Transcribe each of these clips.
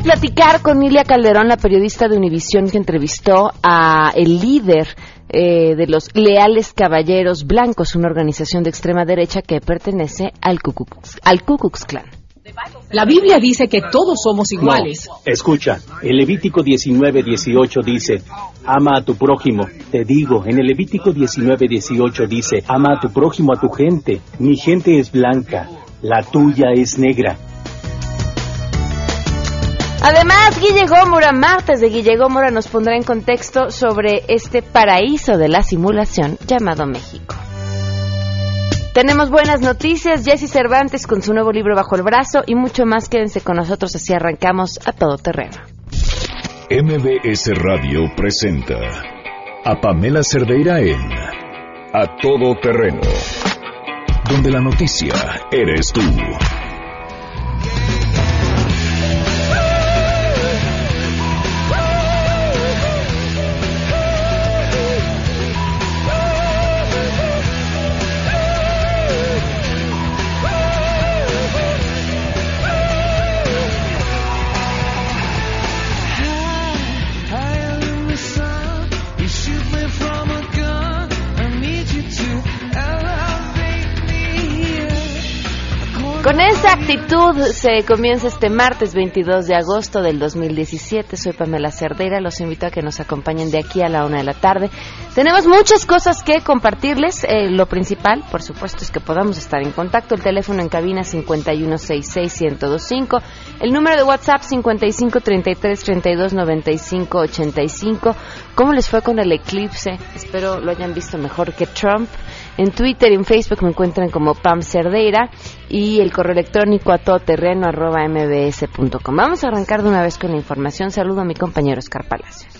a platicar con Ilia Calderón, la periodista de Univisión que entrevistó a el líder eh, de los Leales Caballeros Blancos, una organización de extrema derecha que pertenece al Ku Klux, al Ku Klux Klan. La Biblia dice que todos somos iguales. escucha, el Levítico 19, 18 dice, ama a tu prójimo. Te digo, en el Levítico 19, 18 dice, ama a tu prójimo, a tu gente. Mi gente es blanca, la tuya es negra. Además, Guille Gómora, martes de Guille Gómora, nos pondrá en contexto sobre este paraíso de la simulación llamado México. Tenemos buenas noticias, Jesse Cervantes con su nuevo libro bajo el brazo y mucho más. Quédense con nosotros, así arrancamos a todo terreno. MBS Radio presenta a Pamela Cerdeira en A Todo Terreno, donde la noticia eres tú. Actitud se comienza este martes 22 de agosto del 2017. Soy Pamela Cerdeira. Los invito a que nos acompañen de aquí a la una de la tarde. Tenemos muchas cosas que compartirles. Eh, lo principal, por supuesto, es que podamos estar en contacto. El teléfono en cabina 5166125. El número de WhatsApp 5533329585. ¿Cómo les fue con el eclipse? Espero lo hayan visto mejor que Trump. En Twitter y en Facebook me encuentran como Pam Cerdeira y el correo electrónico a todoterreno arroba mbs.com. Vamos a arrancar de una vez con la información. Saludo a mi compañero Oscar Palacios.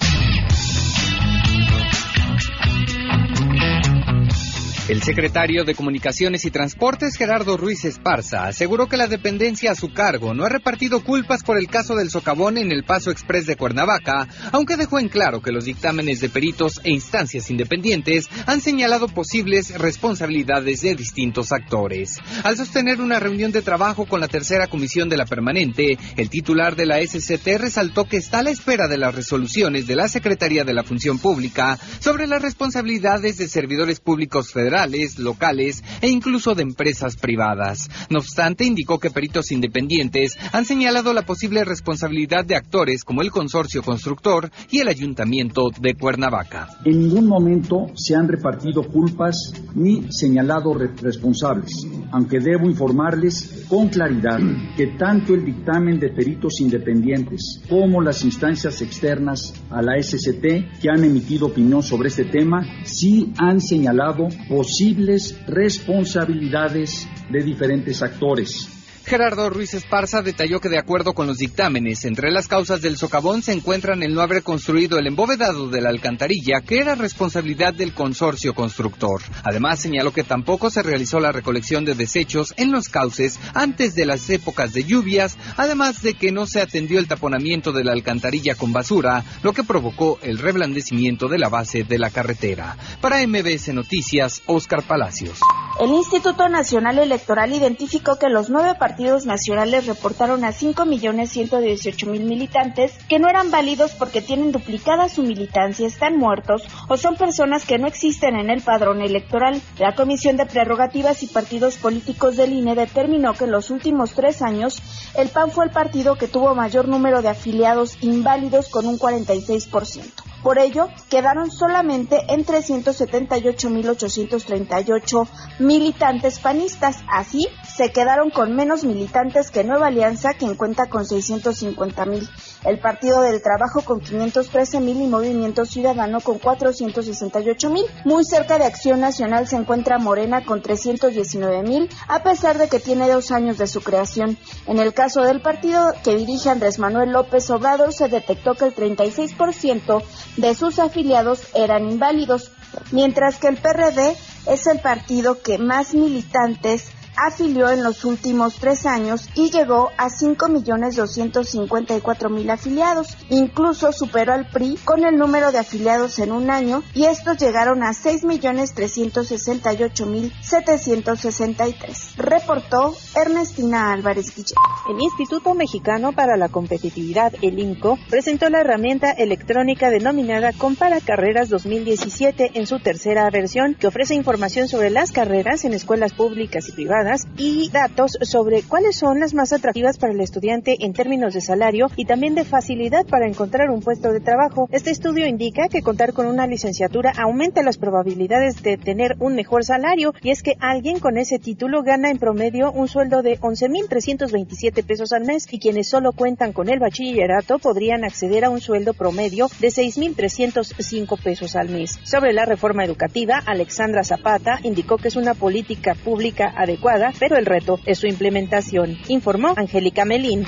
El secretario de Comunicaciones y Transportes, Gerardo Ruiz Esparza, aseguró que la dependencia a su cargo no ha repartido culpas por el caso del socavón en el Paso Express de Cuernavaca, aunque dejó en claro que los dictámenes de peritos e instancias independientes han señalado posibles responsabilidades de distintos actores. Al sostener una reunión de trabajo con la tercera comisión de la permanente, el titular de la SCT resaltó que está a la espera de las resoluciones de la Secretaría de la Función Pública sobre las responsabilidades de servidores públicos federales locales e incluso de empresas privadas. No obstante, indicó que peritos independientes han señalado la posible responsabilidad de actores como el consorcio constructor y el ayuntamiento de Cuernavaca. En ningún momento se han repartido culpas ni señalado responsables, aunque debo informarles con claridad que tanto el dictamen de peritos independientes como las instancias externas a la SCT que han emitido opinión sobre este tema sí han señalado posibles responsabilidades de diferentes actores. Gerardo Ruiz Esparza detalló que de acuerdo con los dictámenes, entre las causas del socavón se encuentran el no haber construido el embovedado de la alcantarilla, que era responsabilidad del consorcio constructor. Además, señaló que tampoco se realizó la recolección de desechos en los cauces antes de las épocas de lluvias, además de que no se atendió el taponamiento de la alcantarilla con basura, lo que provocó el reblandecimiento de la base de la carretera. Para MBS Noticias, Oscar Palacios. El Instituto Nacional Electoral identificó que los nueve partidos nacionales reportaron a 5.118.000 militantes que no eran válidos porque tienen duplicada su militancia, están muertos o son personas que no existen en el padrón electoral. La Comisión de Prerrogativas y Partidos Políticos del INE determinó que en los últimos tres años el PAN fue el partido que tuvo mayor número de afiliados inválidos con un 46%. Por ello, quedaron solamente en 378.838 militantes panistas. Así, se quedaron con menos militantes que Nueva Alianza, quien cuenta con 650.000. El Partido del Trabajo con 513.000 y Movimiento Ciudadano con 468.000. Muy cerca de Acción Nacional se encuentra Morena con 319.000, a pesar de que tiene dos años de su creación. En el caso del partido que dirige Andrés Manuel López Obrador, se detectó que el 36% de sus afiliados eran inválidos, mientras que el PRD es el partido que más militantes afilió en los últimos tres años y llegó a 5.254.000 afiliados. Incluso superó al PRI con el número de afiliados en un año y estos llegaron a 6.368.763. Reportó Ernestina Álvarez Guillén. El Instituto Mexicano para la Competitividad, el INCO, presentó la herramienta electrónica denominada Compara Carreras 2017 en su tercera versión, que ofrece información sobre las carreras en escuelas públicas y privadas y datos sobre cuáles son las más atractivas para el estudiante en términos de salario y también de facilidad para encontrar un puesto de trabajo. Este estudio indica que contar con una licenciatura aumenta las probabilidades de tener un mejor salario y es que alguien con ese título gana en promedio un sueldo de 11.327 pesos al mes y quienes solo cuentan con el bachillerato podrían acceder a un sueldo promedio de 6.305 pesos al mes. Sobre la reforma educativa, Alexandra Zapata indicó que es una política pública adecuada, pero el reto es su implementación, informó Angélica Melín.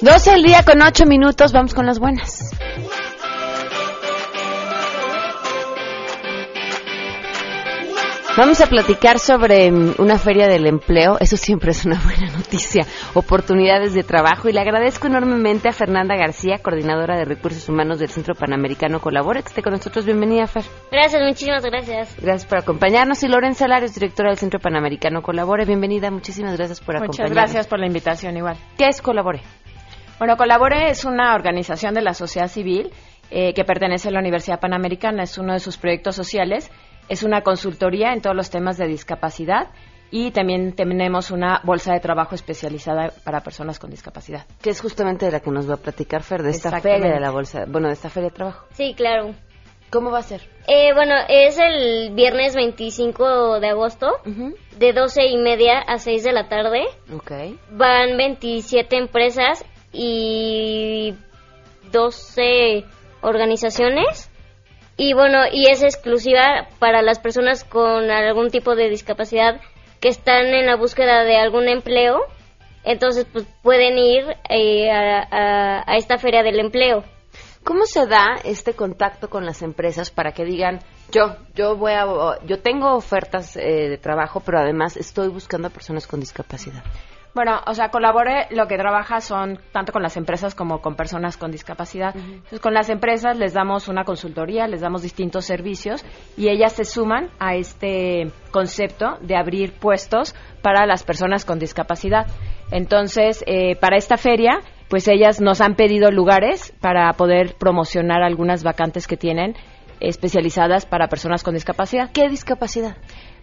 12 al día con 8 minutos, vamos con las buenas. Vamos a platicar sobre mm, una feria del empleo. Eso siempre es una buena noticia. Oportunidades de trabajo. Y le agradezco enormemente a Fernanda García, coordinadora de recursos humanos del Centro Panamericano Colabora, que esté con nosotros. Bienvenida, Fer. Gracias, muchísimas gracias. Gracias por acompañarnos. Y Loren Salarios, directora del Centro Panamericano Colabore. Bienvenida. Muchísimas gracias por acompañarnos. Muchas gracias por la invitación, igual. ¿Qué es Colabore? Bueno, Colabore es una organización de la sociedad civil eh, que pertenece a la Universidad Panamericana. Es uno de sus proyectos sociales es una consultoría en todos los temas de discapacidad y también tenemos una bolsa de trabajo especializada para personas con discapacidad. Que es justamente de la que nos va a platicar Fer, de esta feria de la bolsa, bueno, de esta feria de trabajo. Sí, claro. ¿Cómo va a ser? Eh, bueno, es el viernes 25 de agosto, de 12 y media a 6 de la tarde. Ok. Van 27 empresas y 12 organizaciones. Y bueno, y es exclusiva para las personas con algún tipo de discapacidad que están en la búsqueda de algún empleo. Entonces, pues pueden ir eh, a, esta feria del empleo. ¿Cómo se da este contacto con las empresas para que digan, yo, yo voy a, yo tengo ofertas eh, de trabajo, pero además estoy buscando a personas con discapacidad? Bueno, o sea, Colabore lo que trabaja son tanto con las empresas como con personas con discapacidad. Entonces, con las empresas les damos una consultoría, les damos distintos servicios y ellas se suman a este concepto de abrir puestos para las personas con discapacidad. Entonces, eh, para esta feria, pues ellas nos han pedido lugares para poder promocionar algunas vacantes que tienen especializadas para personas con discapacidad. ¿Qué discapacidad?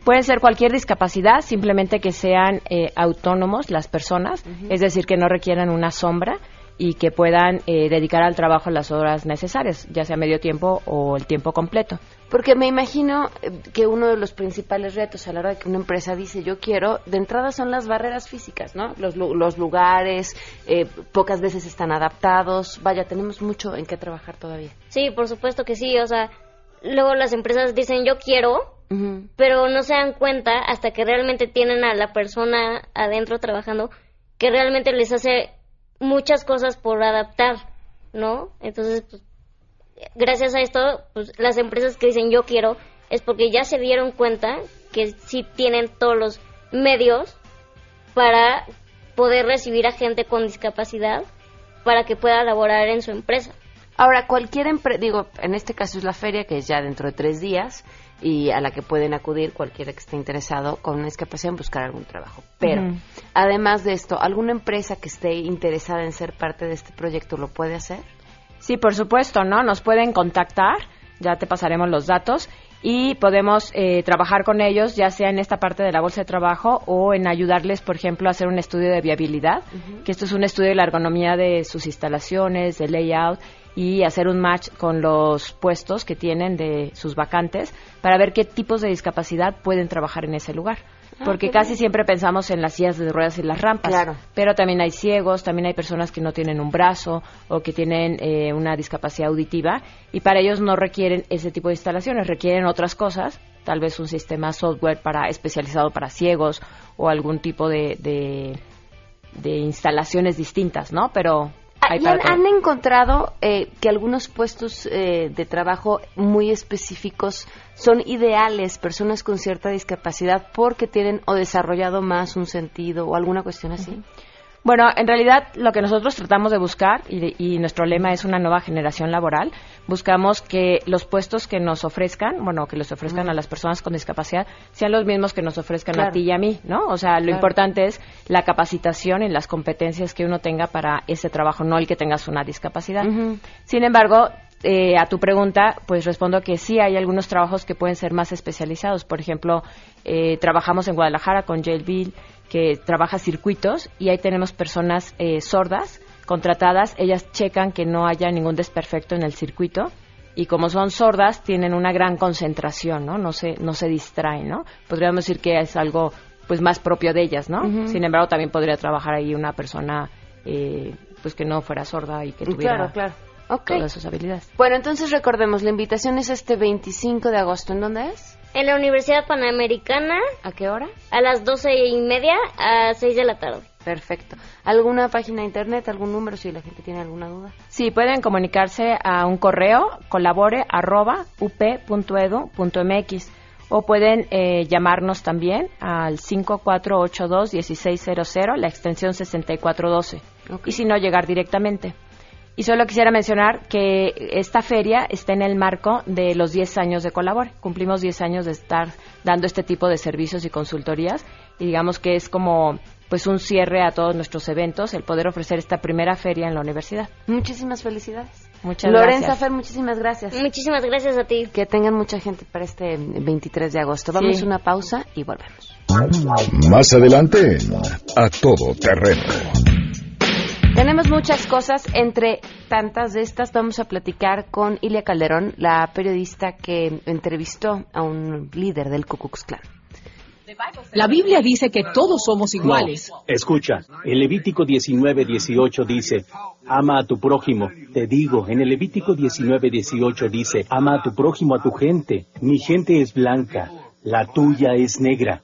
Pueden ser cualquier discapacidad, simplemente que sean eh, autónomos las personas, es decir, que no requieran una sombra y que puedan eh, dedicar al trabajo las horas necesarias, ya sea medio tiempo o el tiempo completo. Porque me imagino eh, que uno de los principales retos a la hora de que una empresa dice yo quiero, de entrada son las barreras físicas, ¿no? Los, los lugares, pocas veces están adaptados. Vaya, tenemos mucho en qué trabajar todavía. Sí, por supuesto que sí. O sea, luego las empresas dicen yo quiero, pero no se dan cuenta hasta que realmente tienen a la persona adentro trabajando que realmente les hace muchas cosas por adaptar, ¿no? Entonces, pues, gracias a esto, pues, las empresas que dicen yo quiero es porque ya se dieron cuenta que sí tienen todos los medios para poder recibir a gente con discapacidad para que pueda laborar en su empresa. Ahora, cualquier empresa, digo, en este caso es la feria, que es ya dentro de tres días, y a la que pueden acudir cualquiera que esté interesado con una discapacidad en buscar algún trabajo. Pero, además de esto, ¿alguna empresa que esté interesada en ser parte de este proyecto lo puede hacer? Sí, por supuesto, ¿no? Nos pueden contactar, ya te pasaremos los datos y podemos eh, trabajar con ellos, ya sea en esta parte de la bolsa de trabajo o en ayudarles, por ejemplo, a hacer un estudio de viabilidad, que esto es un estudio de la ergonomía de sus instalaciones, de layout y hacer un match con los puestos que tienen de sus vacantes para ver qué tipos de discapacidad pueden trabajar en ese lugar. Ah, Porque casi siempre pensamos en las sillas de ruedas y las rampas, claro. pero también hay ciegos, también hay personas que no tienen un brazo o que tienen eh, una discapacidad auditiva y para ellos no requieren ese tipo de instalaciones, requieren otras cosas, tal vez un sistema software para especializado para ciegos o algún tipo de, de, de instalaciones distintas, ¿no? Pero han, encontrado eh, que algunos puestos eh, de trabajo muy específicos son ideales personas con cierta discapacidad porque tienen o desarrollado más un sentido o alguna cuestión así? Bueno, en realidad lo que nosotros tratamos de buscar, y, nuestro lema es una nueva generación laboral, buscamos que los puestos que nos ofrezcan, bueno, que les ofrezcan a las personas con discapacidad, sean los mismos que nos ofrezcan a ti y a mí, ¿no? O sea, lo importante es la capacitación y las competencias que uno tenga para ese trabajo, no el que tengas una discapacidad. Sin embargo, eh, a tu pregunta, pues respondo que sí hay algunos trabajos que pueden ser más especializados. Por ejemplo, eh, trabajamos en Guadalajara con Bill que trabaja circuitos y ahí tenemos personas eh, sordas contratadas. Ellas checan que no haya ningún desperfecto en el circuito y como son sordas tienen una gran concentración, ¿no? No se, no se distraen, ¿no? Podríamos decir que es algo pues más propio de ellas, ¿no? Sin embargo, también podría trabajar ahí una persona pues que no fuera sorda y que tuviera claro, claro okay. todas sus habilidades. Bueno, entonces recordemos, la invitación es este 25 de agosto. ¿En dónde es? En la Universidad Panamericana. ¿A qué hora? A las doce y media a 6 de la tarde. Perfecto. ¿Alguna página de internet, algún número si la gente tiene alguna duda? Sí, pueden comunicarse a un correo colabore arroba up.edu.mx o pueden eh, llamarnos también al 5482-1600, la extensión 6412. Y si no, llegar directamente. Y solo quisiera mencionar que esta feria está en el marco de los 10 años de Colabore. Cumplimos 10 años de estar dando este tipo de servicios y consultorías y digamos que es como pues un cierre a todos nuestros eventos el poder ofrecer esta primera feria en la universidad. Muchísimas felicidades. Muchas Lorenza gracias. Fer, muchísimas gracias. Muchísimas gracias a ti. Que tengan mucha gente para este 23 de agosto. Vamos a una pausa y volvemos. Más adelante, a todo terreno. Tenemos muchas cosas, entre tantas de estas vamos a platicar con Ilia Calderón, la periodista que entrevistó a un líder del Ku Klux Klan. La Biblia dice que todos somos iguales. escucha, el Levítico 19:18 dice, ama a tu prójimo. Te digo, en el Levítico 19:18 dice, ama a tu prójimo, a tu gente. Mi gente es blanca, la tuya es negra.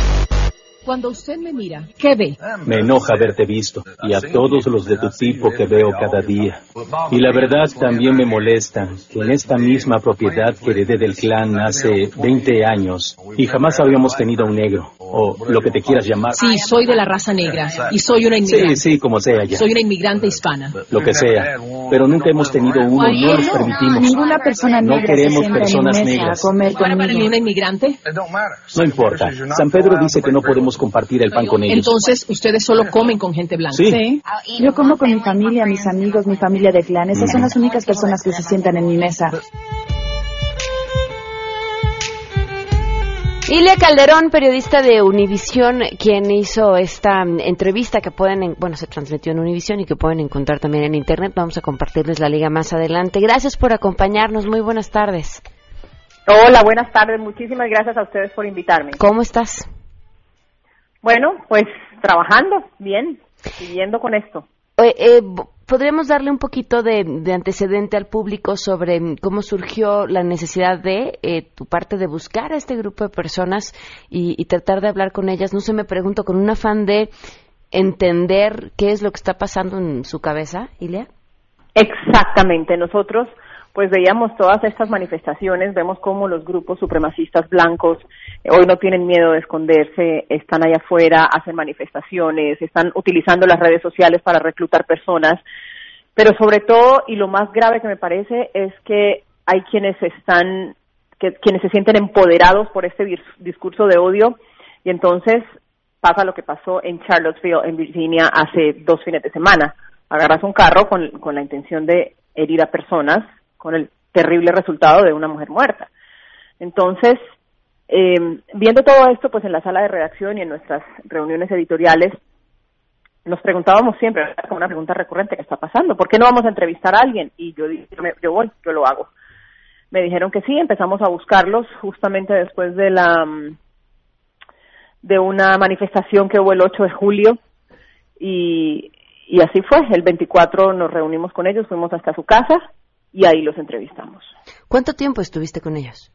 Cuando usted me mira, ¿qué ve? Me enoja haberte visto y a todos los de tu tipo que veo cada día. Y la verdad también me molesta que en esta misma propiedad que heredé del clan hace 20 años y jamás habíamos tenido un negro o lo que te quieras llamar. Sí, soy de la raza negra y soy una inmigrante. Sí, sí, como sea ya. Soy una inmigrante hispana. Lo que sea. Pero nunca hemos tenido uno, no los permitimos. Ninguna persona negra No queremos personas negras. ¿Para mí una inmigrante? No importa. San Pedro dice que no podemos compartir el pan con ellos. Entonces, ustedes solo comen con gente blanca. Sí. Yo como con mi familia, mis amigos, mi familia de clan. Esas son las únicas personas que se sientan en mi mesa. Ilia Calderón, periodista de Univisión, quien hizo esta mm, entrevista que pueden, en- bueno, se transmitió en Univisión y que pueden encontrar también en Internet. Vamos a compartirles la liga más adelante. Gracias por acompañarnos. Muy buenas tardes. Hola, buenas tardes. Muchísimas gracias a ustedes por invitarme. ¿Cómo estás? Bueno, pues trabajando, bien, siguiendo con esto. Eh, eh, ¿Podríamos darle un poquito de, de antecedente al público sobre mm, cómo surgió la necesidad de eh, tu parte de buscar a este grupo de personas y, y tratar de hablar con ellas? No sé, me pregunto, con un afán de entender qué es lo que está pasando en su cabeza, Ilia. Exactamente, nosotros pues veíamos todas estas manifestaciones, vemos cómo los grupos supremacistas blancos eh, hoy no tienen miedo de esconderse, están allá afuera, hacen manifestaciones, están utilizando las redes sociales para reclutar personas, pero sobre todo, y lo más grave que me parece, es que hay quienes están, que, quienes se sienten empoderados por este dis- discurso de odio, y entonces pasa lo que pasó en Charlottesville, en Virginia, hace dos fines de semana. Agarras un carro con, con la intención de herir a personas, con el terrible resultado de una mujer muerta. Entonces, eh, viendo todo esto, pues en la sala de redacción y en nuestras reuniones editoriales, nos preguntábamos siempre, como una pregunta recurrente, ¿qué está pasando? ¿Por qué no vamos a entrevistar a alguien? Y yo dije, "Me- yo voy, yo lo hago. Me dijeron que sí, empezamos a buscarlos justamente después de la mm, de una manifestación que hubo el 8 de julio y así fue. El 24 nos reunimos con ellos, fuimos hasta su casa y ahí los entrevistamos. ¿Cuánto tiempo estuviste con ellos?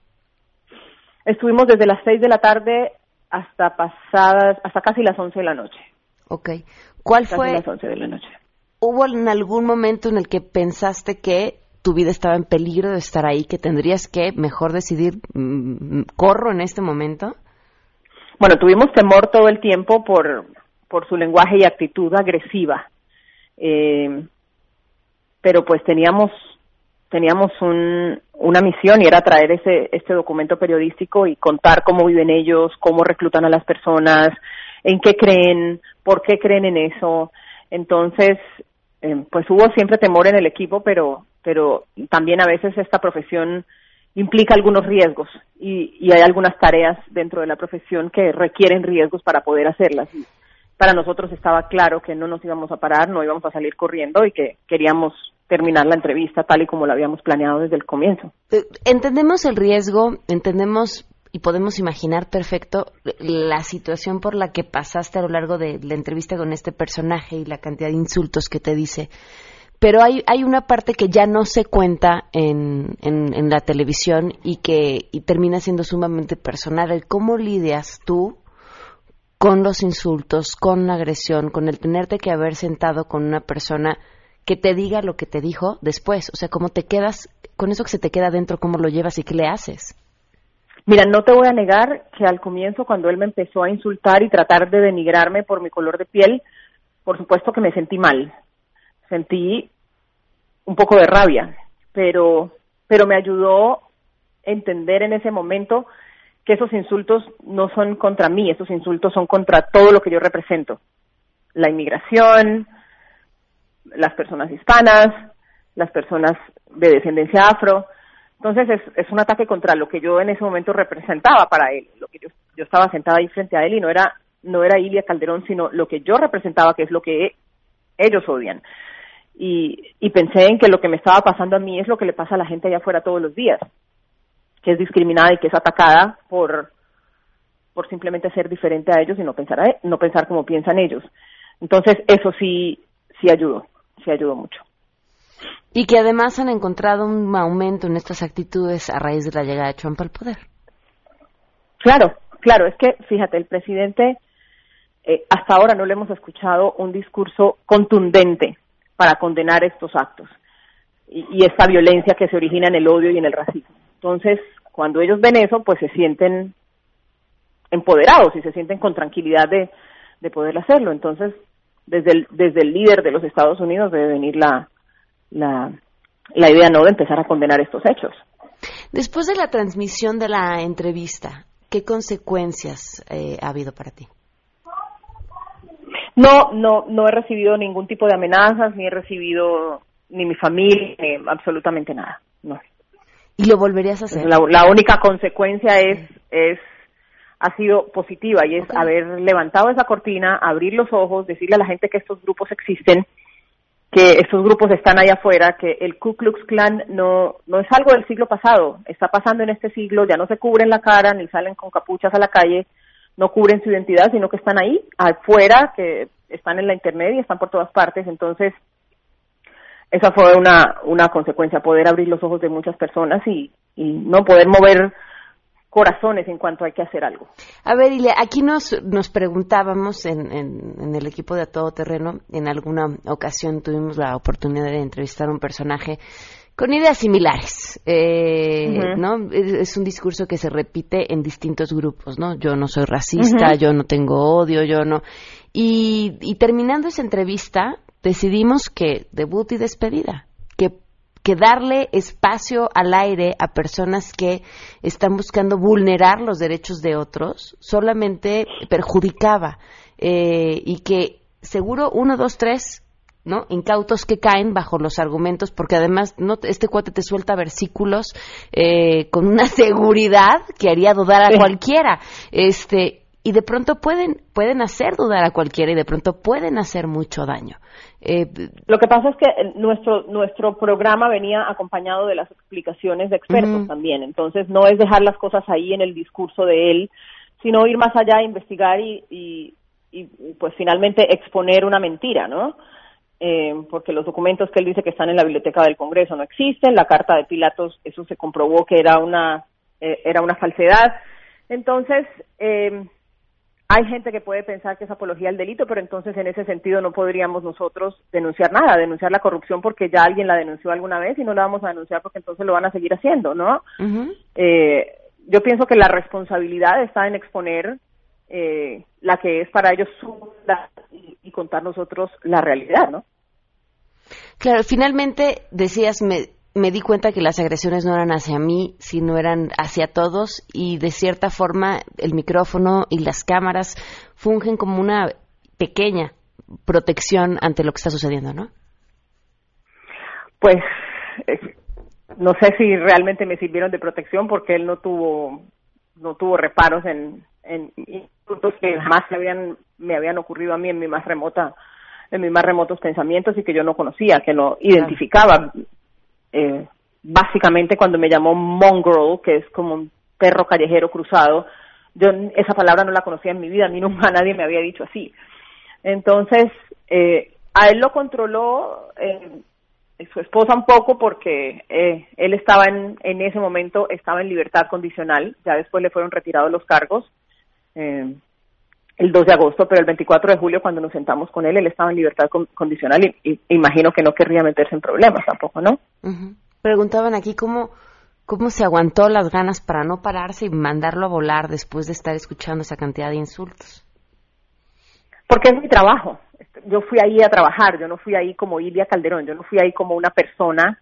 Estuvimos desde las 6 de la tarde hasta pasadas, hasta casi las 11 de la noche. Ok. ¿Cuál Casi fue? las 11 de la noche. ¿Hubo en algún momento en el que pensaste que tu vida estaba en peligro de estar ahí, que tendrías que mejor decidir, mm, corro en este momento? Bueno, tuvimos temor todo el tiempo por, por su lenguaje y actitud agresiva. Eh, pero pues teníamos teníamos un, una misión y era traer ese este documento periodístico y contar cómo viven ellos, cómo reclutan a las personas, en qué creen, por qué creen en eso. Entonces, eh, pues hubo siempre temor en el equipo, pero pero también a veces esta profesión implica algunos riesgos y, y hay algunas tareas dentro de la profesión que requieren riesgos para poder hacerlas. Para nosotros estaba claro que no nos íbamos a parar, no íbamos a salir corriendo y que queríamos terminar la entrevista tal y como la habíamos planeado desde el comienzo. Eh, Entendemos el riesgo, entendemos y podemos imaginar perfecto la situación por la que pasaste a lo largo de la entrevista con este personaje y la cantidad de insultos que te dice. Pero hay, hay una parte que ya no se cuenta en, en, en la televisión y que y termina siendo sumamente personal. El cómo lidias tú con los insultos, con la agresión, con el tenerte que haber sentado con una persona que te diga lo que te dijo después. O sea, cómo te quedas, con eso que se te queda dentro, cómo lo llevas y qué le haces. Mira, no te voy a negar que al comienzo, cuando él me empezó a insultar y tratar de denigrarme por mi color de piel, por supuesto que me sentí mal. Sentí un poco de rabia, pero, pero me ayudó entender en ese momento que esos insultos no son contra mí, esos insultos son contra todo lo que yo represento. La inmigración, las personas hispanas, las personas de descendencia afro. Entonces es, un ataque contra lo que yo en ese momento representaba para él, lo que yo, yo estaba sentada ahí frente a él y no era no era Ilia Calderón, sino lo que yo representaba, que es lo que ellos odian. Y, y pensé en que lo que me estaba pasando a mí es lo que le pasa a la gente allá afuera todos los días, que es discriminada y que es atacada por por simplemente ser diferente a ellos y no pensar a- no pensar como piensan ellos. Entonces eso sí sí ayudó, sí ayudó mucho. Y que además han encontrado un aumento en estas actitudes a raíz de la llegada de Trump al poder. Claro, claro, es que fíjate, el presidente eh, hasta ahora no le hemos escuchado un discurso contundente para condenar estos actos y, y esta violencia que se origina en el odio y en el racismo. Entonces, cuando ellos ven eso, pues se sienten empoderados y se sienten con tranquilidad de, de poder hacerlo. Entonces, desde el, desde el líder de los Estados Unidos debe venir la, la, la idea no de empezar a condenar estos hechos. Después de la transmisión de la entrevista, ¿qué consecuencias eh, ha habido para ti? No, no, no he recibido ningún tipo de amenazas, ni he recibido ni mi familia, ni absolutamente nada. No. ¿Y lo volverías a hacer? La, la única consecuencia es, es, ha sido positiva y es haber levantado esa cortina, abrir los ojos, decirle a la gente que estos grupos existen, que estos grupos están allá afuera, que el Ku Klux Klan no, no es algo del siglo pasado, está pasando en este siglo, ya no se cubren la cara ni salen con capuchas a la calle, no cubren su identidad, sino que están ahí, afuera, que están en la internet y están por todas partes. Entonces, esa fue una, una consecuencia, poder abrir los ojos de muchas personas y, y no poder mover corazones en cuanto hay que hacer algo. A ver, Ile, aquí nos, nos preguntábamos en, en, en el equipo de A Todo Terreno, en alguna ocasión tuvimos la oportunidad de entrevistar a un personaje con ideas similares, eh. ¿no? Es, es un discurso que se repite en distintos grupos, ¿no? Yo no soy racista, yo no tengo odio, yo no. Y, y terminando esa entrevista, decidimos que debut y despedida, que darle espacio al aire a personas que están buscando vulnerar los derechos de otros solamente perjudicaba eh, y que seguro uno, dos, tres ¿no? incautos que caen bajo los argumentos, porque además no este cuate te suelta versículos eh, con una seguridad que haría dudar a cualquiera. Este, y de pronto pueden, pueden hacer dudar a cualquiera y de pronto pueden hacer mucho daño. Eh, Lo que pasa es que nuestro nuestro programa venía acompañado de las explicaciones de expertos también, entonces no es dejar las cosas ahí en el discurso de él, sino ir más allá, investigar y, y, y pues finalmente exponer una mentira, ¿no? Eh, porque los documentos que él dice que están en la biblioteca del Congreso no existen, la carta de Pilatos, eso se comprobó que era una, eh, era una falsedad. Entonces, eh, hay gente que puede pensar que es apología al delito, pero entonces en ese sentido no podríamos nosotros denunciar nada, denunciar la corrupción porque ya alguien la denunció alguna vez y no la vamos a denunciar porque entonces lo van a seguir haciendo, ¿no? eh, yo pienso que la responsabilidad está en exponer eh, la que es para ellos su y, y contar nosotros la realidad, ¿no? Claro, finalmente decías, me, me di cuenta que las agresiones no eran hacia mí, sino eran hacia todos y de cierta forma el micrófono y las cámaras fungen como una pequeña protección ante lo que está sucediendo, ¿no? Pues eh, no sé si realmente me sirvieron de protección porque él no tuvo no tuvo reparos en, en puntos que jamás me habían me habían ocurrido a mí en mi más remota en mis más remotos pensamientos y que yo no conocía, que no identificaba. Eh, básicamente cuando me llamó mongrel, que es como un perro callejero cruzado, yo esa palabra no la conocía en mi vida, a mí nunca nadie me había dicho así. Entonces, eh, a él lo controló eh, su esposa un poco porque eh, él estaba en, en ese momento, estaba en libertad condicional, ya después le fueron retirados los cargos. Eh, el 2 de agosto, pero el 24 de julio cuando nos sentamos con él, él estaba en libertad con, condicional y, y, imagino que no querría meterse en problemas tampoco, ¿no? Uh -huh. Preguntaban aquí cómo, cómo se aguantó las ganas para no pararse y mandarlo a volar después de estar escuchando esa cantidad de insultos. Porque es mi trabajo. Yo fui ahí a trabajar, yo no fui ahí como Ilia Calderón, yo no fui ahí como una persona.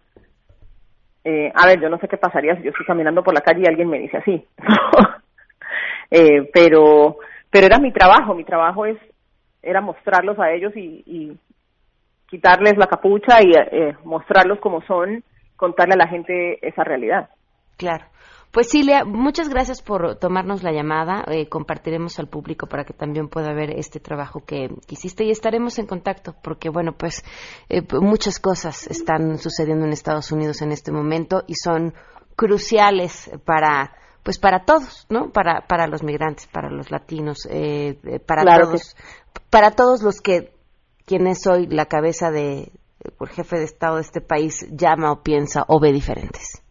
Eh, a ver, yo no sé qué pasaría si yo estoy caminando por la calle y alguien me dice así. eh, pero pero era mi trabajo, mi trabajo es era mostrarlos a ellos y, quitarles la capucha y eh, mostrarlos como son, contarle a la gente esa realidad. Claro. Pues Cilia, muchas gracias por tomarnos la llamada. Eh, compartiremos al público para que también pueda ver este trabajo que, que hiciste y estaremos en contacto porque, bueno, pues eh, muchas cosas están sucediendo en Estados Unidos en este momento y son cruciales para pues para todos, ¿no? Para para los migrantes, para los latinos, eh, para claro todos, que... para todos los que quienes hoy la cabeza de por jefe de estado de este país llama o piensa o ve diferentes.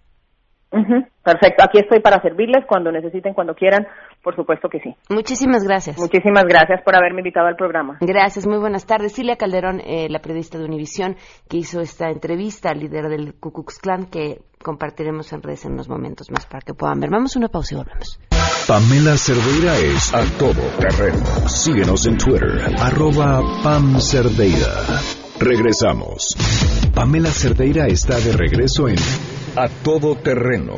Uh -huh. Perfecto, aquí estoy para servirles cuando necesiten, cuando quieran, por supuesto que sí. Muchísimas gracias. Muchísimas gracias por haberme invitado al programa. Gracias, muy buenas tardes. Cilia Calderón, eh, la periodista de Univisión, que hizo esta entrevista al líder del Ku Klux Klan, que compartiremos en redes en unos momentos más para que puedan ver. Vamos a una pausa y volvemos. Pamela Cerdeira es a todo terreno. Síguenos en Twitter, arroba Pam Cerdeira. Regresamos. Pamela Cerdeira está de regreso en A Todo Terreno.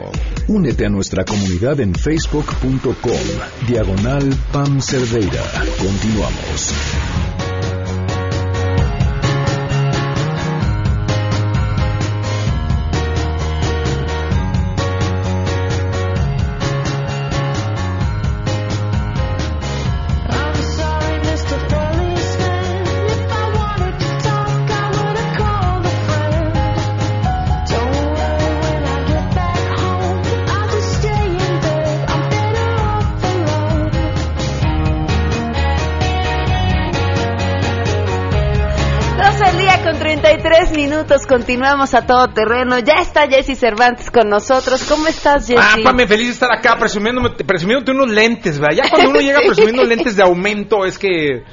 Únete a nuestra comunidad en facebook.com. Diagonal Pam Cerdeira. Continuamos. Continuamos a todo terreno. Ya está Jesse Cervantes con nosotros. ¿Cómo estás, Jesse? Ah, Pame, feliz de estar acá presumiéndome, presumiéndote unos lentes, ¿verdad? Ya cuando uno llega presumiendo lentes de aumento es que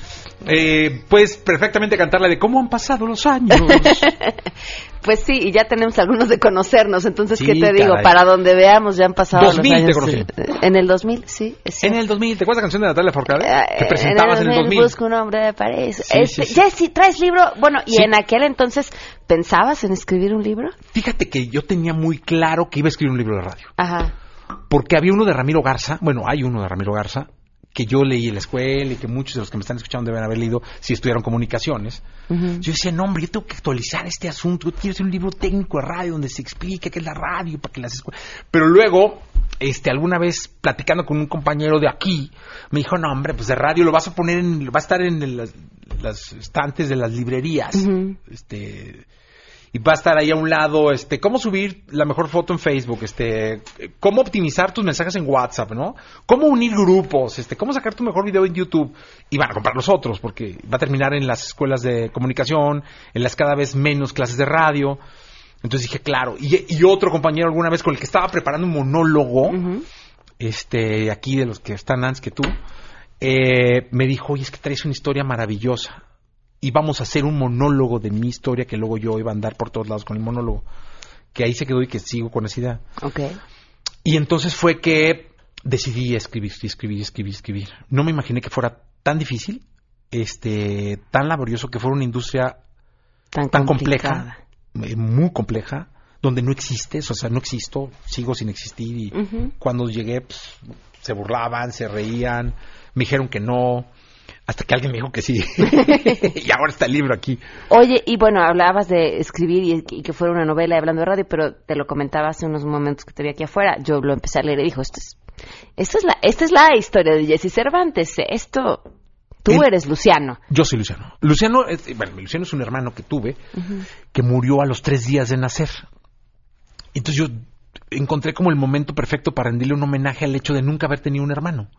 eh, puedes perfectamente cantar la de cómo han pasado los años. pues sí, y ya tenemos algunos de conocernos, entonces, sí, ¿qué te digo? Caray. Para donde veamos, ya han pasado 2000 los años. te conocí. En el 2000, sí. En el 2000, ¿te acuerdas la canción de Natalia Forcade? Eh, que presentabas en el 2000. En el 2000. Busco un hombre de París. Sí, este, sí, Jessy, ¿traes libro? Bueno, y en aquel entonces, ¿pensabas en escribir un libro? Fíjate que yo tenía muy claro que iba a escribir un libro de radio. Ajá. Porque había uno de Ramiro Garza, bueno, hay uno de Ramiro Garza, que yo leí en la escuela y que muchos de los que me están escuchando deben haber leído si estudiaron comunicaciones. Uh -huh. Yo decía, no, hombre, yo tengo que actualizar este asunto. Yo quiero hacer un libro técnico de radio donde se explique qué es la radio para que las escuelas. Pero luego, este, alguna vez platicando con un compañero de aquí, me dijo, no, hombre, pues de radio lo vas a poner en, va a estar en las, las estantes de las librerías. Uh -huh. Este y va a estar ahí a un lado, este, cómo subir la mejor foto en Facebook, este, cómo optimizar tus mensajes en WhatsApp, ¿no? Cómo unir grupos, este, cómo sacar tu mejor video en YouTube y van a comprar los otros porque va a terminar en las escuelas de comunicación, en las cada vez menos clases de radio. Entonces dije, claro, y, otro compañero alguna vez con el que estaba preparando un monólogo, este, aquí de los que están antes que tú, eh, me dijo, oye, es que traes una historia maravillosa y vamos a hacer un monólogo de mi historia que luego yo iba a andar por todos lados con el monólogo. Que ahí se quedó y que sigo con esa idea. Ok. Y entonces fue que decidí escribir, escribir, escribir, escribir. No me imaginé que fuera tan difícil, este, tan laborioso, que fuera una industria tan, compleja, eh, muy compleja, donde no existes, o sea, no existo, sigo sin existir. Y cuando llegué, pues, se burlaban, se reían, me dijeron que no hasta que alguien me dijo que sí. y ahora está el libro aquí. Oye, y bueno, hablabas de escribir y, que fuera una novela hablando de radio, pero te lo comentaba hace unos momentos que te vi aquí afuera. Yo lo empecé a leer y dijo, esto es, esto es la, esta es la historia de Jesse Cervantes. Esto, tú eres Luciano. Yo soy Luciano. Luciano, bueno, Luciano es un hermano que tuve que murió a los tres días de nacer. Entonces yo encontré como el momento perfecto para rendirle un homenaje al hecho de nunca haber tenido un hermano.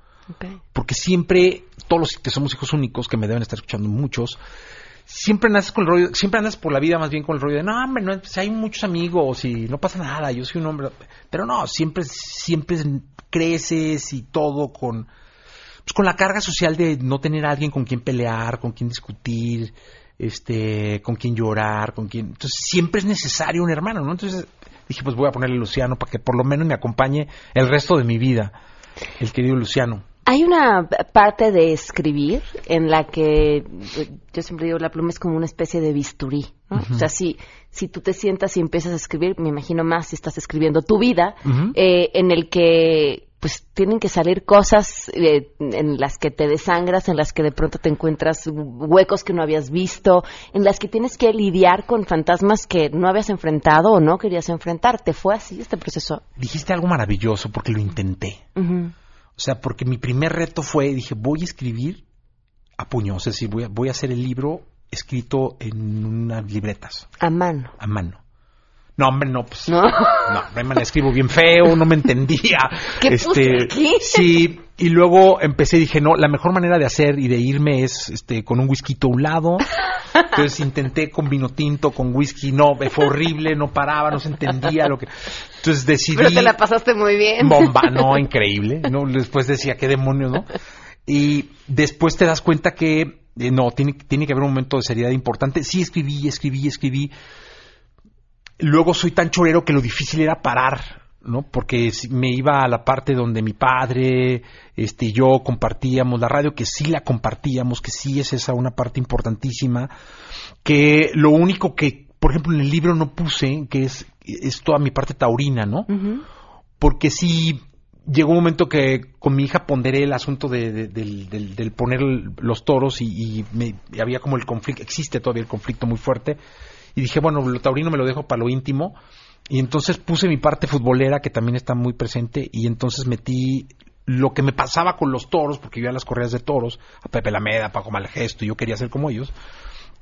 Porque siempre, todos los que somos hijos únicos, que me deben estar escuchando muchos, siempre andas con el rollo, siempre andas por la vida más bien con el rollo de, no, hombre, no, hay muchos amigos y no pasa nada, yo soy un hombre. Pero no, siempre, siempre creces y todo con, pues con la carga social de no tener a alguien con quien pelear, con quien discutir, este, con quien llorar, con quien. Entonces siempre es necesario un hermano, ¿no? Entonces dije, pues voy a ponerle Luciano para que por lo menos me acompañe el resto de mi vida, el querido Luciano. Hay una parte de escribir en la que yo siempre digo la pluma es como una especie de bisturí, O sea, si, si tú te sientas y empiezas a escribir, me imagino más si estás escribiendo tu vida, eh, en el que pues tienen que salir cosas eh, en las que te desangras, en las que de pronto te encuentras huecos que no habías visto, en las que tienes que lidiar con fantasmas que no habías enfrentado o no querías enfrentar. ¿Te fue así este proceso? Dijiste algo maravilloso porque lo intenté. O sea, porque mi primer reto fue, dije, voy a escribir a puño, sea, si voy a, voy a hacer el libro escrito en unas libretas. A mano. A mano. No, hombre, no, pues. No, no, me escribo bien feo, no me entendía. ¿Qué este, Sí, y luego empecé, dije, no, la mejor manera de hacer y de irme es este con un whisky a un lado. Entonces intenté con vino tinto, con whisky, no, fue horrible, no paraba, no se entendía lo que. Entonces decidí. Pero te la pasaste muy bien. Bomba, no, increíble. No, después decía, qué demonios, ¿no? Y después te das cuenta que eh, no, tiene, tiene que haber un momento de seriedad importante. Sí escribí, escribí, escribí Luego soy tan chorero que lo difícil era parar, ¿no? Porque me iba a la parte donde mi padre este, y yo compartíamos la radio, que sí la compartíamos, que sí es esa una parte importantísima, que lo único que, por ejemplo, en el libro no puse, que es, es toda mi parte taurina, ¿no? Porque sí llegó un momento que con mi hija ponderé el asunto de, del, poner los toros y, y me, había como el conflicto, existe todavía el conflicto muy fuerte y dije, bueno, lo taurino me lo dejo para lo íntimo. Y entonces puse mi parte futbolera, que también está muy presente, y entonces metí lo que me pasaba con los toros, porque yo a las correas de toros, a Pepe Lameda, a Paco Malgesto, y yo quería ser como ellos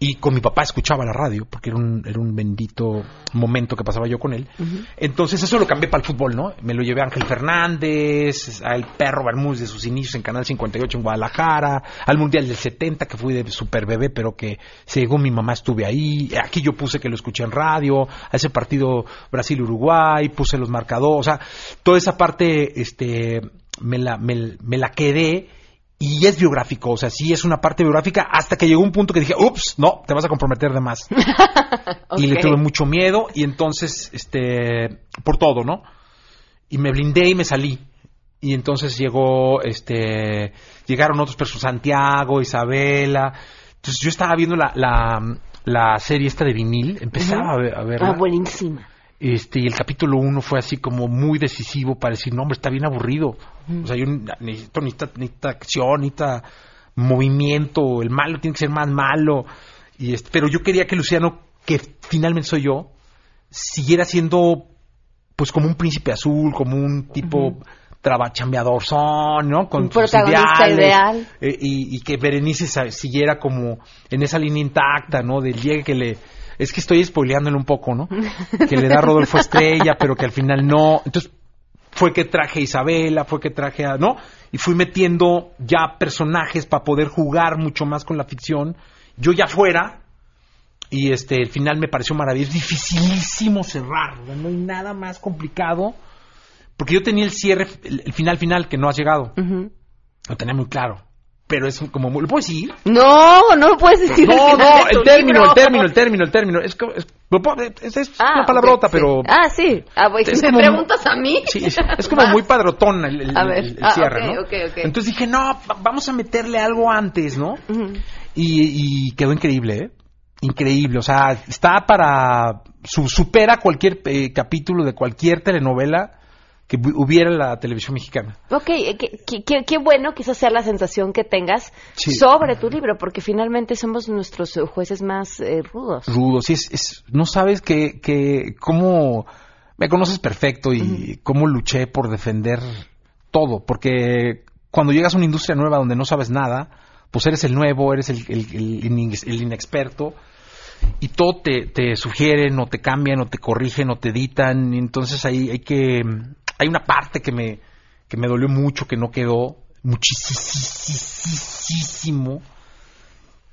y con mi papá escuchaba la radio, porque era un, era un bendito momento que pasaba yo con él. Entonces eso lo cambié para el fútbol, ¿no? Me lo llevé a Ángel Fernández, al Perro Bermúdez de sus inicios en Canal 58 en Guadalajara, al Mundial del 70 que fui de super bebé, pero que se llegó mi mamá, estuve ahí. Aquí yo puse que lo escuché en radio, a ese partido Brasil-Uruguay, puse los marcadores, o sea, toda esa parte este, me, la, me, me la quedé y es biográfico, o sea, sí es una parte biográfica, hasta que llegó un punto que dije, ups, no, te vas a comprometer de más. Y le tuve mucho miedo, y entonces, este, por todo, ¿no? Y me blindé y me salí. Y entonces llegó, este, llegaron otros personas, Santiago, Isabela. Entonces yo estaba viendo la, la, la serie esta de vinil, empezaba a, ver, Ah, buenísima. Este, y el capítulo uno fue así como muy decisivo para decir, no, hombre, está bien aburrido. O sea, yo necesito, necesito, acción, necesito movimiento, el malo tiene que ser más malo. Y este, pero yo quería que Luciano, que finalmente soy yo, siguiera siendo pues como un príncipe azul, como un tipo trabachambeador son, ¿no? Con un sus ideal. Eh, y, y, que Berenice siguiera como en esa línea intacta, ¿no? Del llegue que le es que estoy spoileándole un poco, ¿no? Que le da Rodolfo Estrella, pero que al final no. Entonces, fue que traje a Isabela, fue que traje a, ¿no? Y fui metiendo ya personajes para poder jugar mucho más con la ficción. Yo ya fuera, y este, el final me pareció maravilloso. Es dificilísimo cerrar, ¿no? hay nada más complicado. Porque yo tenía el cierre, el, el final final que no has llegado. Lo tenía muy claro. Pero es como, muy- ¿lo puedo decir? No, no lo puedes decir. No, no, el término, el término, el término, el término. Es, co- es, es- es Ah, una palabrota, ok, sí. pero... Ah, sí. Ah, güey, Es ¿Me como- preguntas a mí? Sí, es, es como muy padrotona el, el- A ver. el- Ah, cierre, ok, ¿no? ok, ok. Entonces dije, no, va- vamos a meterle algo antes, ¿no? y, y quedó increíble, ¿eh? Increíble, o sea, está para... su- supera cualquier eh, capítulo de cualquier telenovela que hu- hubiera la televisión mexicana. Ok, eh, qué, bueno que esa sea la sensación que tengas Sí. sobre tu libro, porque finalmente somos nuestros eh, jueces más eh, rudos. rudo. Sí, es, es- no sabes que, que cómo me conoces perfecto y cómo luché por defender todo, porque cuando llegas a una industria nueva donde no sabes nada, pues eres el nuevo, eres el, el- el inex- el inexperto y todo te, te sugieren o te cambian o te corrigen o te editan y entonces ahí hay que hay una parte que me que me dolió mucho que no quedó muchísimo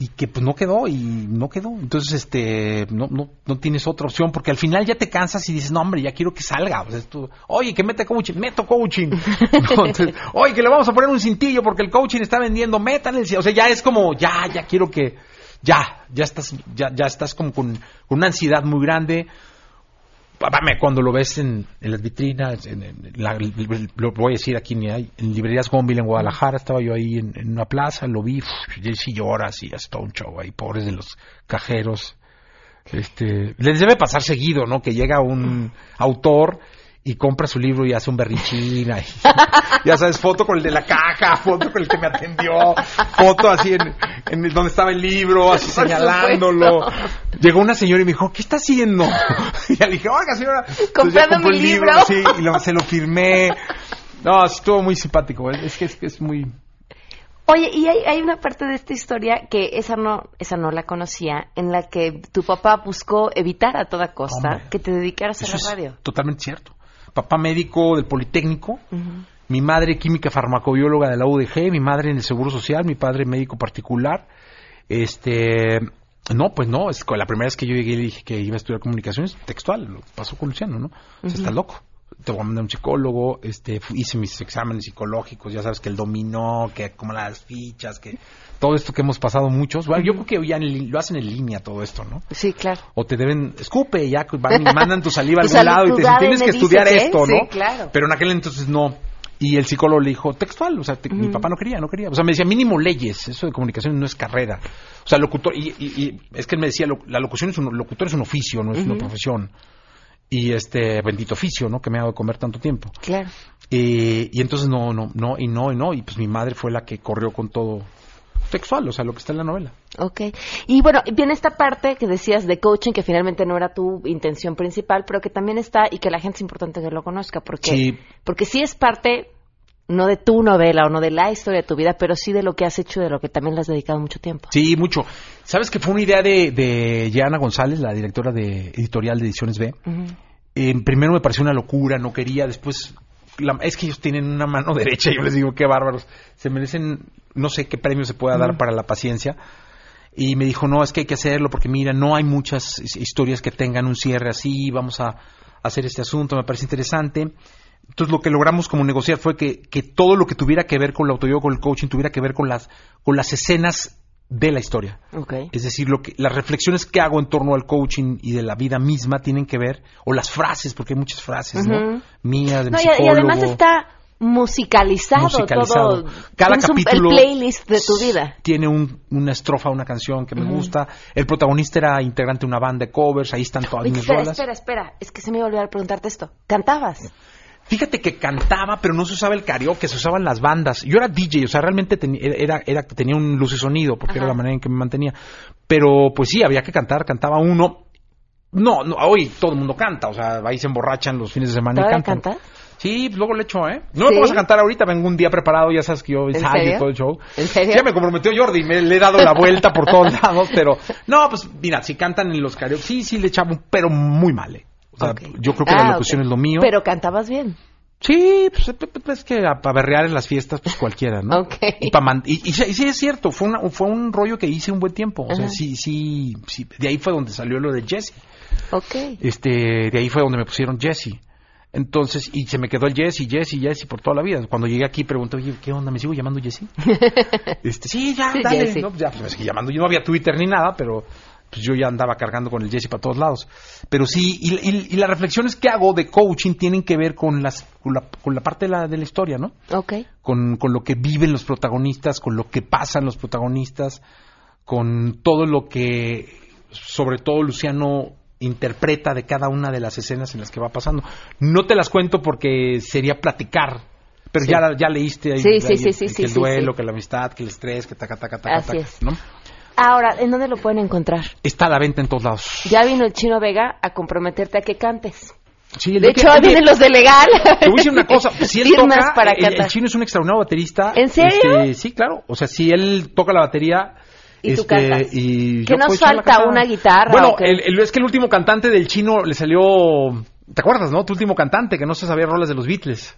y que pues no quedó y no quedó. Entonces este no no no tienes otra opción porque al final ya te cansas y dices no hombre ya quiero que salga o oye que mete coaching meto coaching No, entonces, oye que le vamos a poner un cintillo porque el coaching está vendiendo metan el o sea ya es como ya ya quiero que ya ya estás ya ya estás como con, una ansiedad muy grande cuando lo ves en, las vitrinas, en, la- lo voy a decir aquí, en librerías Gonville en Guadalajara, estaba yo ahí en, una plaza, lo vi, y sí lloras y todo un show ahí, pobres de los cajeros. Este, les debe pasar seguido, ¿no? Que llega un autor y compra su libro y hace un berrichín ahí. ya sabes, foto con el de la caja, foto con el que me atendió, foto así en, en donde estaba el libro, así Por señalándolo. supuesto. Llegó una señora y me dijo, ¿qué está haciendo? y le dije, oiga señora, ya Comprando mi el libro. Sí, y lo- se lo firmé. No, estuvo muy simpático, es que es, que es muy... Oye, y hay, hay una parte de esta historia que esa no, esa no la conocía, en la que tu papá buscó evitar a toda costa Hombre. que te dedicaras a la es radio. totalmente cierto. Papá médico del Politécnico, mi madre química farmacobióloga de la UDG, mi madre en el Seguro Social, mi padre médico particular. Este, no, pues no, es la primera vez que yo llegué y le dije que iba a estudiar comunicaciones, textual, lo pasó con Luciano, ¿no? O sea, está loco. Te voy a mandar un psicólogo, este, hice mis exámenes psicológicos, ya sabes que el dominó, que como las fichas, que todo esto que hemos pasado muchos. Bueno, yo creo que ya en lo hacen en línea todo esto, ¿no? Sí, claro. o te deben, escupe, ya van y mandan tu saliva a algún lado y te dicen, tienes que estudiar que, esto, sí, ¿no? claro. Pero en aquel entonces no. Y el psicólogo le dijo, textual, o sea, te- mi papá no quería, no quería. O sea, me decía, mínimo leyes, eso de comunicación no es carrera. O sea, locutor, y, y- y es que él me decía, lo- la locución es un, locutor es un oficio, no es una profesión. Y este, bendito oficio, ¿no? Que me ha dado de comer tanto tiempo. Claro. Eh, y entonces no, no, no, y no, y no. Y pues mi madre fue la que corrió con todo textual, o sea, lo que está en la novela. Ok. Y bueno, viene esta parte que decías de coaching, que finalmente no era tu intención principal, pero que también está y que la gente es importante que lo conozca, porque Sí. porque sí es parte no de tu novela o no de la historia de tu vida, pero sí de lo que has hecho y de lo que también le has dedicado mucho tiempo. Sí, mucho. ¿Sabes que fue una idea de, de Yana González, la directora de editorial de Ediciones B? Eh, primero me pareció una locura, no quería, después... la- es que ellos tienen una mano derecha, yo les digo, qué bárbaros. Se merecen, no sé qué premio se pueda dar para la paciencia. Y me dijo, no, es que hay que hacerlo porque mira, no hay muchas his- historias que tengan un cierre así, vamos a hacer este asunto, me parece interesante. Entonces lo que logramos como negociar fue que, que todo lo que tuviera que ver con la autoayuda, con el coaching, tuviera que ver con las, con las escenas de la historia. Ok. Es decir, lo que, las reflexiones que hago en torno al coaching y de la vida misma tienen que ver, o las frases, porque hay muchas frases, ¿no? Mías, de mi No, y, psicólogo. además está musicalizado, Musicalizado. todo. Cada un- capítulo el playlist de tu vida. Tiene un- una estrofa, una canción que me gusta. El protagonista era integrante de una banda de covers, ahí están todas Oye, mis espera, rolas. espera, espera. Es que se me iba a olvidar preguntarte esto. ¿Cantabas? Fíjate que cantaba, pero no se usaba el karaoke, se usaban las bandas. Yo era DJ, o sea, realmente teni- era, era, tenía un luz y sonido, porque Ajá. era la manera en que me mantenía. Pero pues sí, había que cantar, cantaba uno. No, no, hoy todo el mundo canta, o sea, ahí se emborrachan los fines de semana y ¿Todavía cantan. cantas? Sí, pues luego le echo, ¿eh? No me pongas a cantar ahorita, vengo un día preparado, ya sabes que yo ensayo y todo el show. ¿En serio? Ya me comprometió Jordi, me le he dado la vuelta por todos lados, pero no, pues mira, si cantan en los karaoke, sí, sí le echamos, pero muy mal, ¿eh? O sea, yo creo que Ah, la locución es lo mío. Pero cantabas bien. Sí, pues es que para berrear en las fiestas, pues cualquiera, ¿no? Ok. Y, pa man- y, y sí y sí es cierto, fue, una- fue un rollo que hice un buen tiempo. O sea, Ajá. sí, sí, sí, de ahí fue donde salió lo de Jesse. Ok. Este, de ahí fue donde me pusieron Jesse. Entonces, y se me quedó el Jesse, Jesse, Jesse por toda la vida. Cuando llegué aquí pregunté, oye, ¿qué onda? ¿Me sigo llamando Jesse? este, sí, ya, dale. Jesse. ¿no? Ya, pues llamando. Yo no había Twitter ni nada, pero pues yo ya andaba cargando con el Jesse para todos lados. Pero sí, y, y- y las reflexiones que hago de coaching tienen que ver con, las, con, la, con la parte de la, de la historia, ¿no? Ok. con, con lo que viven los protagonistas, con lo que pasan los protagonistas, con todo lo que, sobre todo, Luciano interpreta de cada una de las escenas en las que va pasando. No te las cuento porque sería platicar, pero Sí. ya, ya leíste ahí, Sí, ahí sí, sí, que el duelo, que la amistad, que el estrés, que taca, taca, taca, Así taca, es. ¿no? Ahora, ¿en dónde lo pueden encontrar? Está a la venta en todos lados. Ya vino el Chino Vega a comprometerte a que cantes. Sí, el De que- hecho, vienen los de legal. Te voy a decir una cosa, si él toca, para el, el chino es un extraordinario baterista. ¿En serio? este, sí, claro. O sea, si él toca la batería... Y tú este, cantas. y ¿Qué nos falta? ¿Una guitarra Bueno, el- el- es que el último cantante del chino le salió... ¿Te acuerdas, no? Tu último cantante, que no se sabía rolas de los Beatles.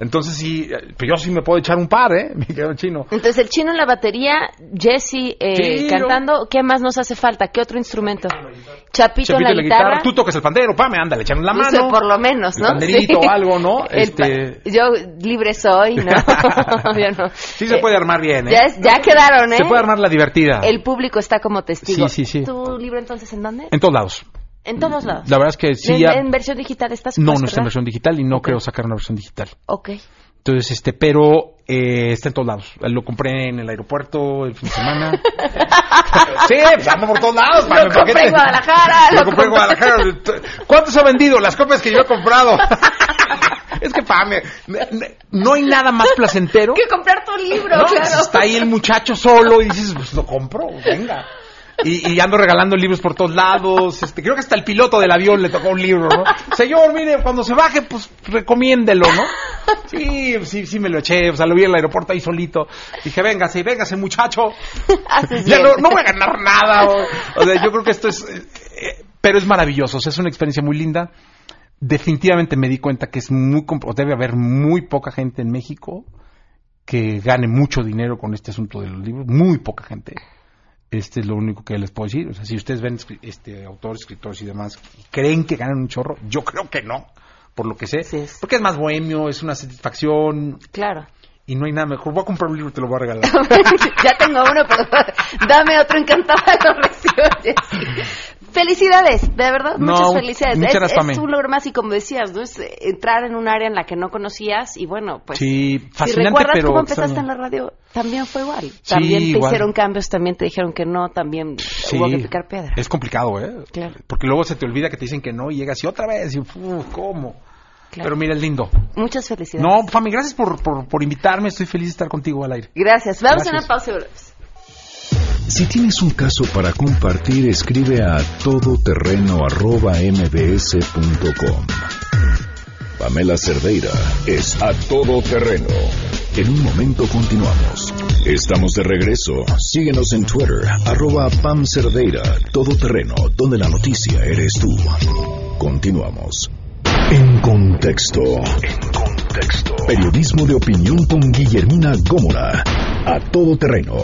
Entonces sí, eh, pues yo sí me puedo echar un par, ¿eh? Mi querido chino. Entonces, el Chino en la batería, Jesse eh, Sí, cantando. ¿Qué más nos hace falta? ¿Qué otro instrumento? Chapito, Chapito en la, guitarra. Tú tocas el pandero, pa, me ándale, echando la mano. por lo menos, el ¿no? panderito o algo, ¿no? El Este- Yo libre soy, ¿no? Yo no. Sí se puede armar bien, ¿eh? Ya, es- ya quedaron, ¿eh? Se puede armar la divertida. El público está como testigo. Sí, sí, sí. ¿Tu libro entonces en dónde? En todos lados. En todos lados. La verdad es que sí. ¿En, versión digital estás? No, no está en versión digital y no creo sacar una versión digital. Ok. Entonces, este, pero eh, está en todos lados. Lo compré en el aeropuerto el fin de semana. sí, pues ando por todos lados. Lo para compré en Guadalajara, Lo lo compré en Guadalajara. ¿Cuántos ha vendido? Las copias que yo he comprado. es que, pa, me- me- no hay nada más placentero. Que comprar tu libro, No, claro. está ahí el muchacho solo y dices, pues lo compro, venga. Y, y ando regalando libros por todos lados. Este, creo que hasta el piloto del avión le tocó un libro, ¿no? Señor, mire, cuando se baje, pues recomiéndelo, ¿no? Sí, sí, sí me lo eché. O sea, lo vi en el aeropuerto ahí solito. Dije, véngase, véngase, muchacho. Ya no, no voy a ganar nada. O, o sea, yo creo que esto es... eh, pero es maravilloso. O sea, es una experiencia muy linda. Definitivamente me di cuenta que es muy... debe haber muy poca gente en México que gane mucho dinero con este asunto de los libros. Muy poca gente. Este es lo único que les puedo decir. O sea, si ustedes ven este, autores, escritores y demás, creen que ganan un chorro, yo creo que no, por lo que sé. Porque es más bohemio, es una satisfacción. Claro. Y no hay nada mejor. Voy a comprar un libro y te lo voy a regalar. ya tengo uno, pero dame otro encantado Jessy. Felicidades, de verdad, No, muchas felicidades. muchas es, gracias, es un logro más y como decías, ¿no? Es eh, entrar en un área en la que no conocías y bueno, pues sí, si fascinante, recuerdas pero cómo empezaste extraño. en la radio, también fue igual. Sí, También te igual. hicieron cambios, también te dijeron que no, también Sí, hubo que picar piedra. Es complicado, ¿eh? Claro. Porque luego se te olvida que te dicen que no y llegas y otra vez y uf, ¿cómo? Claro. Pero mira, es lindo. Muchas felicidades. No, Fami, gracias por, por, por invitarme. Estoy feliz de estar contigo al aire. Gracias. Vamos a Gracias. una pausa y volvemos. Si tienes un caso para compartir, escribe a todoterreno.mbs.com. Pamela Cerdeira es a todoterreno. En un momento continuamos. Estamos de regreso. Síguenos en Twitter, arroba Pam Cerdeira, todoterreno, donde la noticia eres tú. Continuamos. En contexto. En contexto. Periodismo de opinión con Guillermina Gómora. A todoterreno.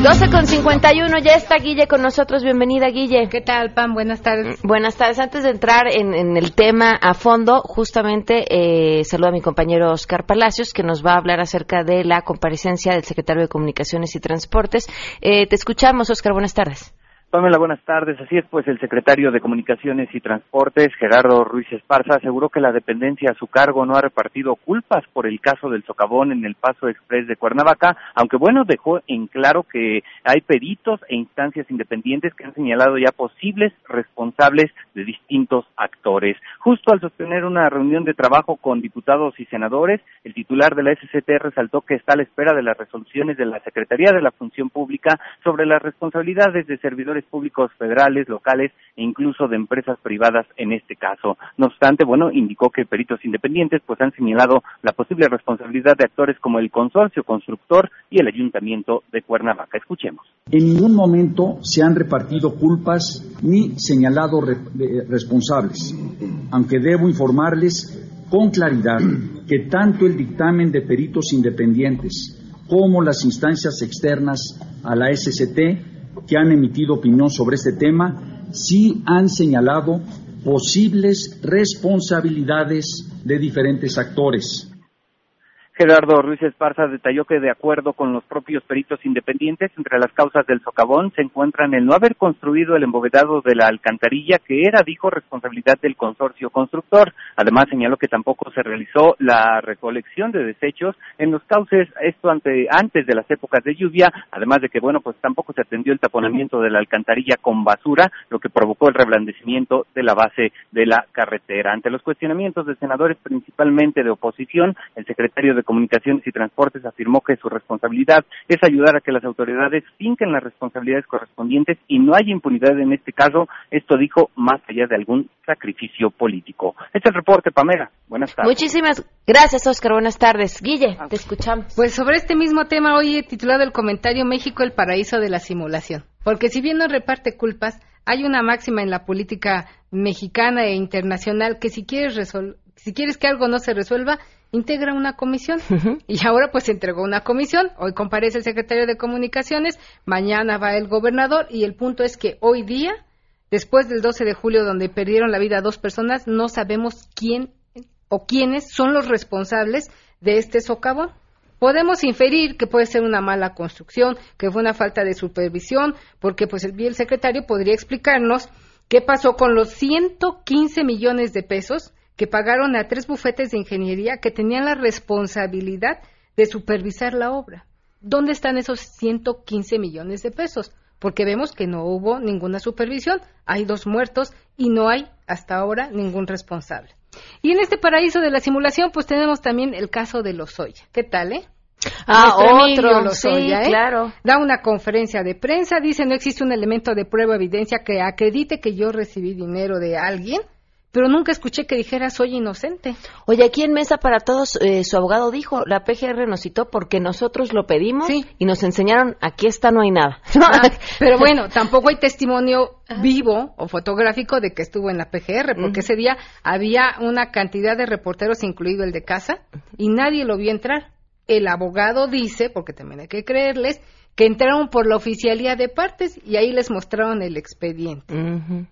12 con 51, ya está Guille con nosotros. Bienvenida, Guille. ¿Qué tal, Pam? Buenas tardes. Buenas tardes. Antes de entrar en, en el tema a fondo, justamente eh, saludo a mi compañero Oscar Palacios, que nos va a hablar acerca de la comparecencia del secretario de Comunicaciones y Transportes. Eh, te escuchamos, Oscar. Buenas tardes. Pamela, buenas tardes. Así es, pues el secretario de Comunicaciones y Transportes, Gerardo Ruiz Esparza, aseguró que la dependencia a su cargo no ha repartido culpas por el caso del socavón en el Paso Express de Cuernavaca, aunque bueno, dejó en claro que hay peritos e instancias independientes que han señalado ya posibles responsables de distintos actores. Justo al sostener una reunión de trabajo con diputados y senadores, el titular de la SCT resaltó que está a la espera de las resoluciones de la Secretaría de la Función Pública sobre las responsabilidades de servidores públicos federales, locales e incluso de empresas privadas en este caso. No obstante, bueno, indicó que peritos independientes pues han señalado la posible responsabilidad de actores como el consorcio constructor y el ayuntamiento de Cuernavaca. Escuchemos. En ningún momento se han repartido culpas ni señalado responsables, aunque debo informarles con claridad que tanto el dictamen de peritos independientes como las instancias externas a la SCT que han emitido opinión sobre este tema sí han señalado posibles responsabilidades de diferentes actores Gerardo Ruiz Esparza detalló que de acuerdo con los propios peritos independientes, entre las causas del socavón se encuentran el no haber construido el embovedado de la alcantarilla que era, dijo, responsabilidad del consorcio constructor. Además señaló que tampoco se realizó la recolección de desechos en los cauces, esto ante, antes de las épocas de lluvia, además de que, bueno, pues tampoco se atendió el taponamiento de la alcantarilla con basura, lo que provocó el reblandecimiento de la base de la carretera. Ante los cuestionamientos de senadores principalmente de oposición, el secretario de Comunicaciones y Transportes afirmó que su responsabilidad es ayudar a que las autoridades finquen las responsabilidades correspondientes y no haya impunidad en este caso. Esto dijo más allá de algún sacrificio político. Este es el reporte, Pamela. Buenas tardes. Muchísimas gracias, Oscar. Buenas tardes. Guille, te escuchamos. Pues sobre este mismo tema, hoy he titulado el comentario México, el paraíso de la simulación. Porque si bien no reparte culpas, hay una máxima en la política mexicana e internacional que si quieres, si quieres que algo no se resuelva, integra una comisión. Y ahora pues entregó una comisión, hoy comparece el secretario de Comunicaciones, mañana va el gobernador y el punto es que hoy día, después del 12 de julio donde perdieron la vida dos personas, no sabemos quién o quiénes son los responsables de este socavón. Podemos inferir que puede ser una mala construcción, que fue una falta de supervisión, porque pues el, el secretario podría explicarnos qué pasó con los 115 millones de pesos que pagaron a tres bufetes de ingeniería que tenían la responsabilidad de supervisar la obra. ¿Dónde están esos 115 millones de pesos? Porque vemos que no hubo ninguna supervisión, hay dos muertos y no hay hasta ahora ningún responsable. Y en este paraíso de la simulación, pues tenemos también el caso de Lozoya. ¿Qué tal, eh? Ah, otro, Lozoya, sí, ¿eh? claro. Da una conferencia de prensa, dice no existe un elemento de prueba o evidencia que acredite que yo recibí dinero de alguien pero nunca escuché que dijera soy inocente. Oye, aquí en Mesa para Todos, eh, su abogado dijo, la PGR nos citó porque nosotros lo pedimos y nos enseñaron, aquí está, no hay nada. Ah, pero bueno, tampoco hay testimonio vivo o fotográfico de que estuvo en la PGR, porque ese día había una cantidad de reporteros, incluido el de casa, y nadie lo vio entrar. El abogado dice, porque también hay que creerles, que entraron por la oficialía de partes y ahí les mostraron el expediente.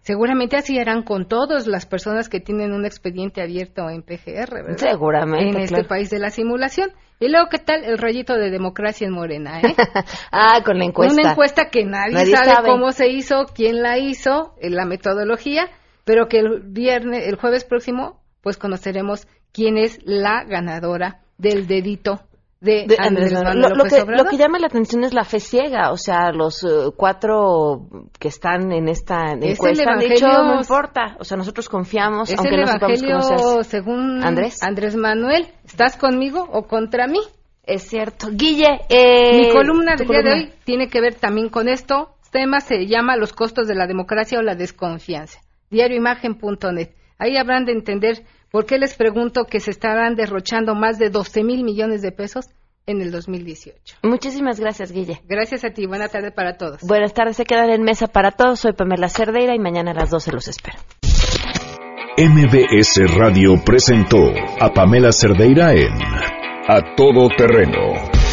Seguramente así harán con todas las personas que tienen un expediente abierto en PGR, ¿verdad? Seguramente. En este país de la simulación. Y luego, ¿qué tal el rayito de democracia en Morena? Eh? ah, con la encuesta. Una encuesta que nadie, sabe, cómo se hizo, quién la hizo, la metodología, pero que el viernes, el jueves próximo, pues conoceremos quién es la ganadora del dedito de, Andrés, Manuel lo, que, lo, que, llama la atención es la fe ciega, o sea, los uh, cuatro que están en esta encuesta han dicho no importa, o sea, nosotros confiamos, es aunque el no evangelio según Andrés. Andrés Manuel, ¿estás conmigo o contra mí? Es cierto. Guille, eh, mi columna del día de hoy tiene que ver también con esto. El tema se llama Los costos de la democracia o la desconfianza. Diarioimagen.net. Ahí habrán de entender ¿Por qué les pregunto que se estarán derrochando más de 12 mil millones de pesos en el 2018? Muchísimas gracias, Guille. Gracias a ti. Buenas tardes para todos. Buenas tardes. Se quedan en mesa para todos. Soy Pamela Cerdeira y mañana a las 12 los espero. MBS Radio presentó a Pamela Cerdeira en A Todo Terreno.